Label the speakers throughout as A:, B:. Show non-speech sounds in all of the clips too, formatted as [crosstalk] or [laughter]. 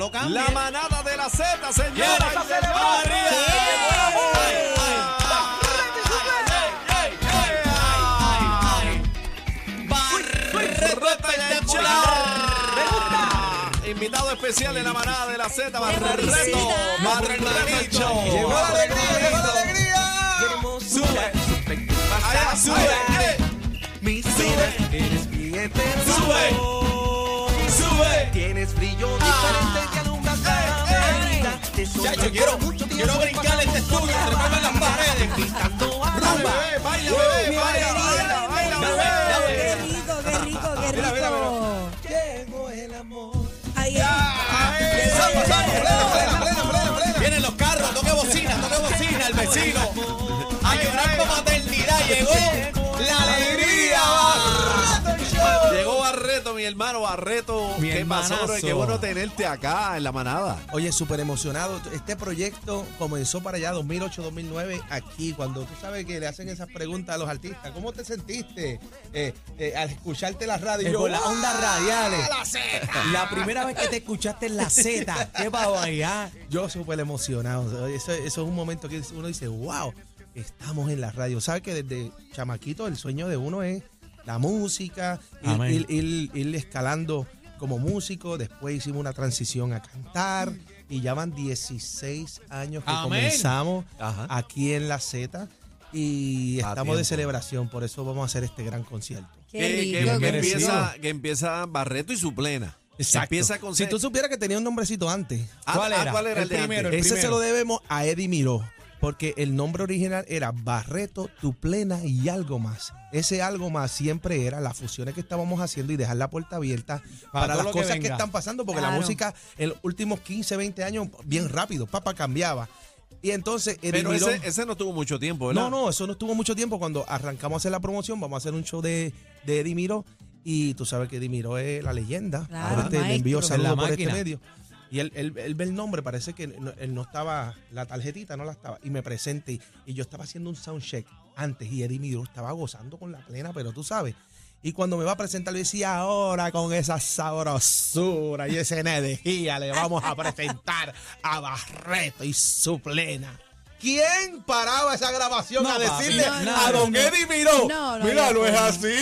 A: lo cambie.
B: La manada de la Z, señora. Invitado especial de la manada de la Z. Barreto.
A: Llegó la alegría.
B: Sube. Sube.
C: Mi eterno
B: Sube.
C: Tienes brillo diferente que alumbra cada soy
A: yo quiero, quiero brincar este estudio, treparme en las paredes.
C: Pintando a
B: Sube, bebé, baila, bebé, baila, baila, baila.
D: Qué rico, qué rico, qué rico.
B: Barreto. Mi ¿Qué pasó, bro? Qué bueno tenerte acá en la manada.
E: Oye, súper emocionado. Este proyecto comenzó para allá 2008-2009 aquí, cuando tú sabes que le hacen esas preguntas a los artistas. ¿Cómo te sentiste eh, eh, al escucharte la radio?
A: Eh,
E: yo,
A: las
E: ¡ah,
A: ondas radiales.
E: la Z!
A: La primera vez que te escuchaste en la Z, ¿qué pasó allá?
E: Yo súper emocionado. Eso, eso es un momento que uno dice, wow, estamos en la radio. ¿Sabes que desde chamaquito el sueño de uno es la música, ir- ir- ir escalando como músico? Después hicimos una transición a cantar y ya van 16 años que
A: Amén.
E: comenzamos
B: Ajá.
E: aquí en la Z y
B: A
E: estamos de celebración. Por eso vamos a hacer este gran concierto.
D: Qué
B: Que, empieza, que empieza Barreto y su plena.
E: Exacto.
B: Empieza con
E: si tú supieras que tenía un nombrecito antes.
B: Ah,
A: ¿Cuál
B: ah,
A: era?
B: ¿Cuál era el,
A: primero, el
E: Ese se lo debemos a Eddie Miró, porque el nombre original era Barreto, Tu Plena y algo más. Ese algo más siempre era las fusiones que estábamos haciendo y dejar la puerta abierta para, las
A: que
E: cosas que, están pasando, porque la música en los últimos 15, 20 años, bien rápido, papá cambiaba. Y entonces Eddie
B: Pero ese, ese no tuvo mucho tiempo, ¿verdad?
E: no, no, eso no estuvo mucho tiempo. Cuando arrancamos a hacer la promoción, vamos a hacer un show de, de Eddie Miró. Y tú sabes que Eddie Miró es la leyenda.
D: Claro,
E: Ahora te- le envío saludos por este medio. Y él, él- él ve el nombre, parece que no- él no estaba, la tarjetita no la estaba. Y me presente. Y, y yo estaba haciendo un soundcheck antes. Y Eddie Miró estaba gozando con la plena, pero tú sabes. Y cuando me va a presentar, le decía, ahora con esa sabrosura y esa energía le vamos a presentar a Barreto y su plena. ¿Quién paraba esa grabación
A: No,
E: a
A: papi,
E: decirle
D: no,
E: a
D: no,
E: don
D: no.
E: Eddie Miró?
D: No, no,
E: Mira, no es así.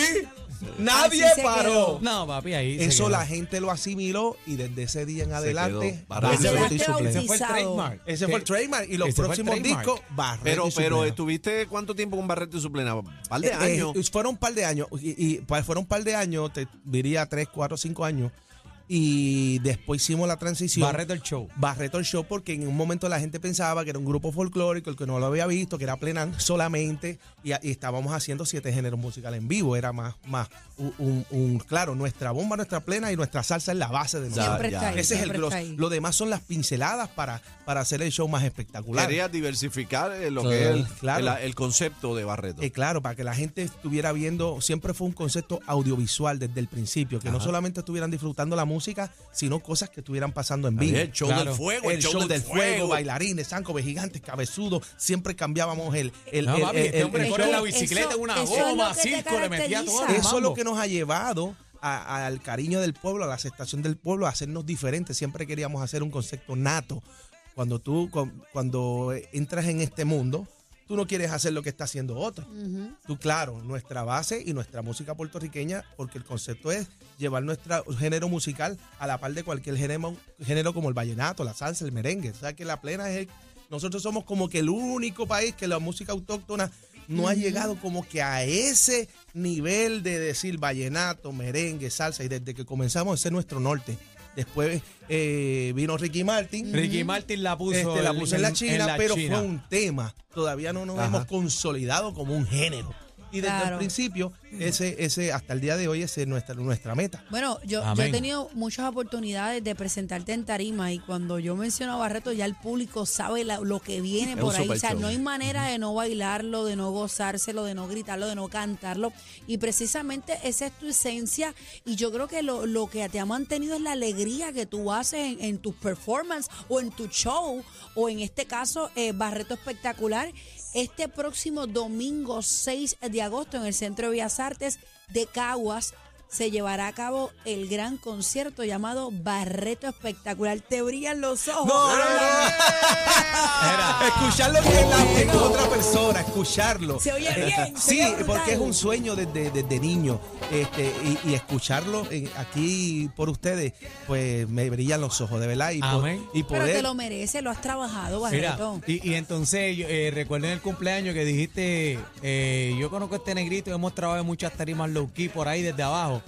E: Nadie
D: Así se
E: paró.
D: quedó.
A: No, papi, ahí se
E: Eso
A: quedó.
E: la gente lo asimiló y desde ese día en adelante,
B: quedó. Barreto.
E: Barreto
D: Quedaste
E: y su plena.
A: Ese fue el
D: bautizado.
A: trademark.
E: Ese fue el trademark y los
A: Ese fue el
E: próximos
A: trademark.
E: discos, Barreto
B: Pero,
E: y
B: pero. ¿estuviste cuánto tiempo con Barreto y su plena? ¿Un par de
E: Eh, eh,
B: años?
E: fueron un par de años, y, y, pues, fueron un par de años, te diría tres, cuatro, cinco años, y después hicimos la transición.
A: Barreto el show.
E: Barreto el show porque en un momento la gente pensaba que era un grupo folclórico, el que no lo había visto, que era plena solamente, y, y estábamos haciendo siete géneros musicales en vivo. Era más, más un, un- un- claro, nuestra bomba, nuestra plena y nuestra salsa es la base de nosotros.
D: Siempre está ahí.
E: Ese es el grosso.
D: está ahí.
E: Lo demás son las pinceladas para, para hacer el show más espectacular.
B: Quería diversificar eh, lo que es el,
E: claro.
B: el- el concepto de Barreto.
E: Eh, claro, para que la gente estuviera viendo, siempre fue un concepto audiovisual desde el principio, que no solamente estuvieran disfrutando la música, sino cosas que estuvieran pasando en vivo.
B: el show
A: Claro.
B: del fuego,
E: el show, del fuego, bailarines, zancos, gigantes, cabezudos, siempre cambiábamos el... el,
A: No,
E: el-
A: papi,
E: el-
A: este hombre corre la bicicleta una
D: eso es
A: goma, circo, le metía todo.
E: Eso es lo que nos ha llevado a- al cariño del pueblo, a la aceptación del pueblo, a hacernos diferentes. Siempre queríamos hacer un concepto nato. Cuando tú, cu- cuando entras en este mundo, tú no quieres hacer lo que está haciendo otro. Tú, claro, nuestra base y nuestra música puertorriqueña, porque el concepto es llevar nuestro género musical a la par de cualquier género, género como el vallenato, la salsa, el merengue. O sea que la plena es el- nosotros somos como que el único país que la música autóctona no ha llegado como que a ese nivel de decir vallenato, merengue, salsa, y desde que comenzamos ese es nuestro norte. Después eh, vino Ricky Martin.
A: Ricky Martin la puso,
E: Este, la puse en la China,
A: la
E: pero
A: China.
E: fue un tema. Todavía no nos
B: Ajá.
E: hemos consolidado como un género. Y desde
D: Claro.
E: el principio, ese, ese, hasta el día de hoy, ese es nuestra, nuestra meta.
D: Bueno, yo, he tenido muchas oportunidades de presentarte en tarima y cuando yo menciono a Barreto ya el público sabe la- lo que viene
B: Es
D: por ahí. O sea,
B: show.
D: no hay manera de no bailarlo, de no gozárselo, de no gritarlo, de no cantarlo. Y precisamente esa es tu esencia y yo creo que lo, lo que te ha mantenido es la alegría que tú haces en, en tus performances o en tu show o en este caso eh, Barreto Espectacular. Este próximo domingo 6 de agosto en el Centro de Bellas Artes de Caguas se llevará a cabo el gran concierto llamado Barreto Espectacular. Te brillan los ojos.
E: No, no, no. [laughs] Escucharlo en, la- en otra persona, escucharlo.
D: Se oye
E: Eh,
D: bien, se
E: Sí,
D: oye
E: porque es un sueño desde, desde niño. Este, y, y escucharlo en- aquí por ustedes, pues me brillan los ojos, de verdad. Y, po-
B: Amén.
E: y
D: Pero te lo merece, lo has trabajado,
B: Mira,
D: Barreto.
B: y, y entonces eh, recuerden el cumpleaños que dijiste, eh, yo conozco a este negrito, hemos trabajado en muchas tarimas low key por ahí desde abajo.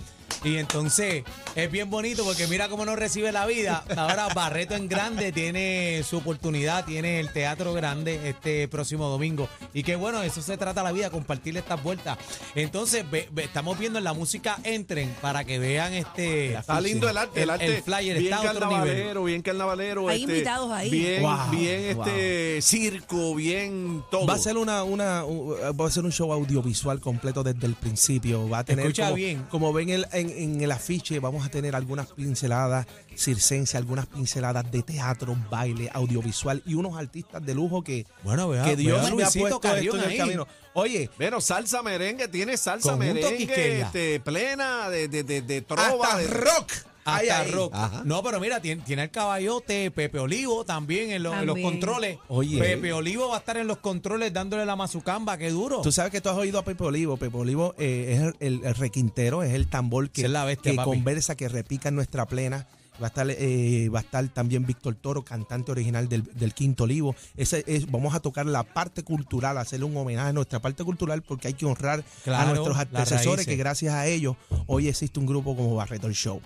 B: Y entonces es bien bonito porque mira cómo nos recibe la vida. Ahora Barreto en grande tiene su oportunidad, tiene el teatro grande este próximo domingo. Y que bueno, eso se trata la vida, compartirle estas vueltas. Entonces ve- ve- estamos viendo en la música entren para que vean este.
F: Está lindo el arte, el,
B: El-
F: arte.
B: el flyer
F: bien
B: está a otro nivel.
F: carnavalero, bien carnavalero.
D: Hay
F: este,
D: invitados ahí.
F: Bien,
E: Wow,
F: bien este circo, bien todo.
E: Va a ser una, una, un- va a ser un show audiovisual completo desde el principio. Va a tener
B: Escucha
E: como,
B: bien.
E: como ven el- en, en el afiche, vamos a tener algunas pinceladas circense, algunas pinceladas de teatro, baile, audiovisual y unos artistas de lujo que,
B: Bueno, vea-
E: que Dios
B: vea a
E: me ha puesto esto en el camino. Oye,
F: Bueno, salsa merengue, tiene salsa
B: Conjunto
F: merengue este, plena de, de, de, de trova.
E: hasta
F: de-
E: rock.
B: Hasta
E: ahí.
B: rock. No, pero mira, tiene, tiene el caballote, Pepe Olivo también en, los- en los
D: También.
B: controles.
E: Oye.
B: Pepe Olivo va a estar en los controles dándole la mazucamba, qué duro.
E: Tú sabes que tú has oído a Pepe Olivo. Pepe Olivo eh, es el, el- el requintero, es el tambor que,
B: Esa es la bestia,
E: que
B: papi.
E: conversa, que repica en nuestra plena. Va a estar, eh, va a estar también Víctor Toro, cantante original del, del Quinto Olivo. Ese es, vamos a tocar la parte cultural, hacerle un homenaje a nuestra parte cultural porque hay que honrar a nuestros
B: las
E: antecesores
B: raíces.
E: que gracias a ellos hoy existe un grupo como Barreto el Show.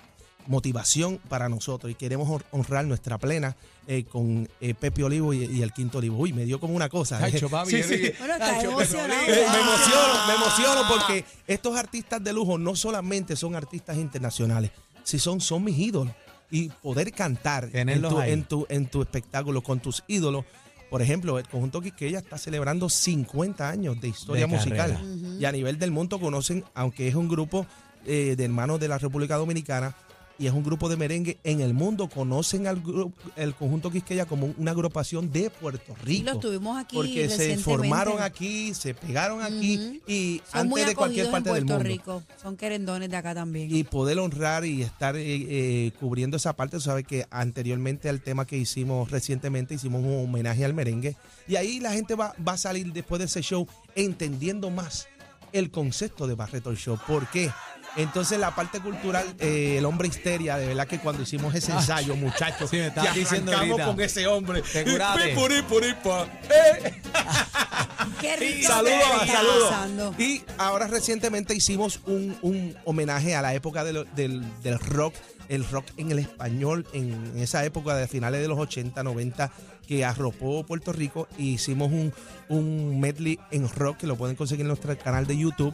E: Motivación para nosotros y queremos hon- honrar nuestra plena eh, con eh, Pepe Olivo y, y el Quinto Olivo. Uy, me dio como una cosa.
B: Papi, [laughs]
E: Sí, sí.
D: Bueno.
E: Eh, me emociono, me emociono porque estos artistas de lujo no solamente son artistas internacionales, si son, son mis ídolos. Y poder cantar en tu, en, tu, en tu espectáculo con tus ídolos. Por ejemplo, el conjunto Quisqueya está celebrando 50 años de historia
B: De
E: musical. Y a nivel del mundo conocen, aunque es un grupo eh, de hermanos de la República Dominicana, y es un grupo de merengue en el mundo, conocen al el conjunto Quisqueya como una agrupación de Puerto Rico.
D: los tuvimos aquí
E: Porque se formaron aquí, se pegaron aquí y
D: Son muy
E: antes de cualquier parte
D: en
E: del mundo.
D: Rico. Son querendones de acá también.
E: Y poder honrar y estar eh, eh, cubriendo esa parte, tú sabes que anteriormente al tema que hicimos recientemente, hicimos un homenaje al merengue. Y ahí la gente va, va a salir después de ese show entendiendo más el concepto de Barreto Show. ¿Por qué? Entonces la parte cultural, eh, el hombre histeria, de verdad que cuando hicimos ese ensayo, muchachos,
B: Sí, me estabas
E: que
B: diciendo
E: arrancamos
B: ahorita.
E: con ese hombre.
B: Te curaste.
E: Eh,
D: Qué rico.
E: Saludos, saludos. Y ahora recientemente hicimos un, un homenaje a la época de lo- del, del rock, el rock en el español, en esa época de finales de los 80, 90, que arropó Puerto Rico. Y hicimos un, un medley en rock que lo pueden conseguir en nuestro canal de YouTube.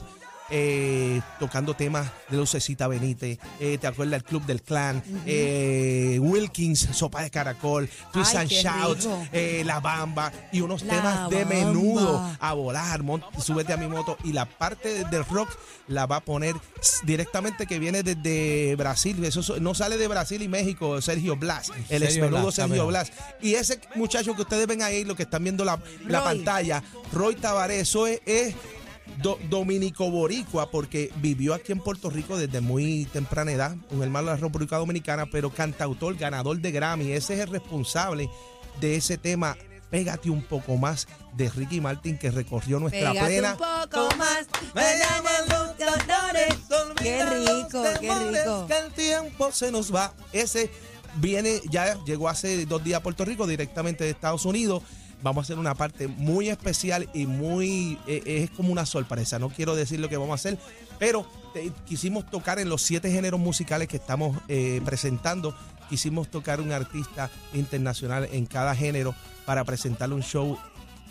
E: Eh, tocando temas de Lucecita Benítez, eh, ¿te acuerdas el Club del Clan? eh, Wilkins, Sopa de Caracol, Twist
D: Ay,
E: and
D: qué
E: Shouts, eh, La Bamba y unos
D: La
E: temas de
D: Bamba.
E: menudo a volar, súbete a mi moto y la parte del rock la va a poner directamente que viene desde Brasil, eso so- no sale de Brasil y México, Sergio Blas, el
B: Sergio
E: ex menudo
B: Blas,
E: Sergio Blas. Y ese muchacho que ustedes ven ahí, lo que están viendo la, la pantalla, Roy Tavares, eso es, es do- dominico boricua porque vivió aquí en Puerto Rico desde muy temprana edad, un hermano de la República Dominicana, pero cantautor, ganador de Grammy, ese es el responsable de ese tema. Pégate un poco más de Ricky Martin que recorrió nuestra
D: Pégate
E: plena.
D: un poco más. Banana buscadores. Qué rico, qué rico.
E: Que el tiempo se nos va. Ese viene, ya llegó hace dos días a Puerto Rico directamente de Estados Unidos. Vamos a hacer una parte muy especial y muy, eh, es como una sorpresa. No quiero decir lo que vamos a hacer, pero quisimos tocar en los siete géneros musicales que estamos eh, presentando. Quisimos tocar un artista internacional en cada género para presentarle un show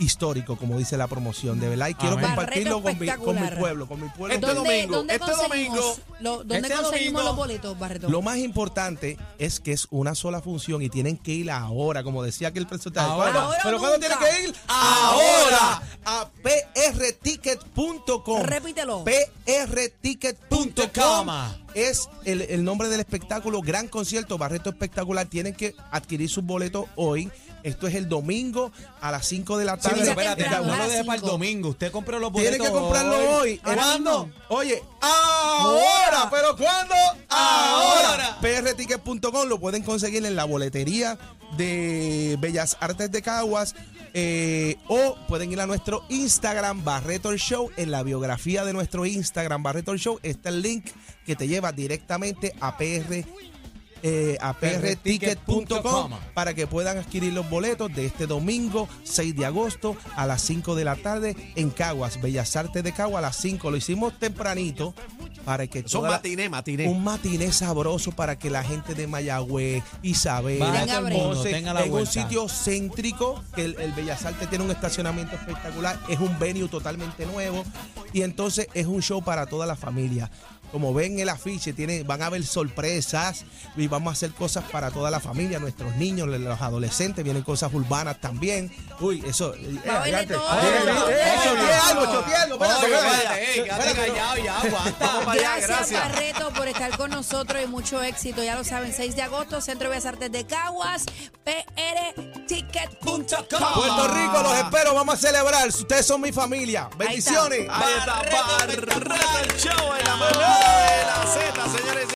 E: histórico, como dice la promoción, de verdad. Y quiero
B: Amén.
E: compartirlo con mi, con mi
D: espectacular.
E: pueblo, con mi pueblo.
F: Este
D: ¿Dónde,
F: domingo,
D: dónde
F: este
D: conseguimos,
F: domingo,
D: lo- ¿dónde
F: este
D: conseguimos
F: domingo.
D: los boletos, Barretón?
E: Lo más importante es que es una sola función y tienen que ir ahora, como decía aquel presentador.
B: Ahora.
E: ¿Cuándo?
D: Ahora
E: ¿Pero cuándo tienen que ir? Ahora. A prticket.com.
D: Repítelo.
E: prticket.com. es el, el nombre del espectáculo, Gran Concierto Barreto Espectacular. Tienen que adquirir sus boletos hoy. Esto es el domingo a las 5 de la
B: Sí,
E: tarde.
B: pero espérate, no lo deje para el domingo. Usted compró los boletos
E: Tienen que comprarlo hoy.
B: ¿Cuándo?
E: Oye, ahora, pero ¿cuándo?
A: Ahora.
E: prticket.com lo pueden conseguir en la boletería de Bellas Artes de Caguas. eh, o pueden ir a nuestro Instagram Barreto Show. En la biografía de nuestro Instagram Barreto Show está el link que te lleva directamente a PR eh, a prticket.com para que puedan adquirir los boletos de este domingo 6 de agosto a las 5 de la tarde en Caguas, Bellas Artes de Caguas a las 5. Lo hicimos tempranito para que
F: Son matiné, matiné.
E: un matiné sabroso para que la gente de Mayagüez, Isabel,
B: Vaya
D: todo el
B: mundo,
E: Ponce,
B: tenga la
E: en un
B: vuelta.
E: sitio céntrico, que el, el Bellas Artes tiene un estacionamiento espectacular, es un venue totalmente nuevo y entonces es un show para toda la familia. Como ven el afiche, tiene, van a haber sorpresas y vamos a hacer cosas para toda la familia, nuestros niños, los adolescentes, vienen cosas urbanas también. Uy, eso. eh, adelante. Eh, eh, eh,
D: Gracias,
F: gracias.
D: Barreto, por estar con nosotros y mucho éxito. Ya lo saben, 6 de agosto, Centro de Bellas Artes de Caguas, prticket.com.
E: Puerto Rico, los espero, vamos a celebrar. Ustedes son mi familia. Bendiciones.
F: Ahí está, Barreto el Show la Z, señores.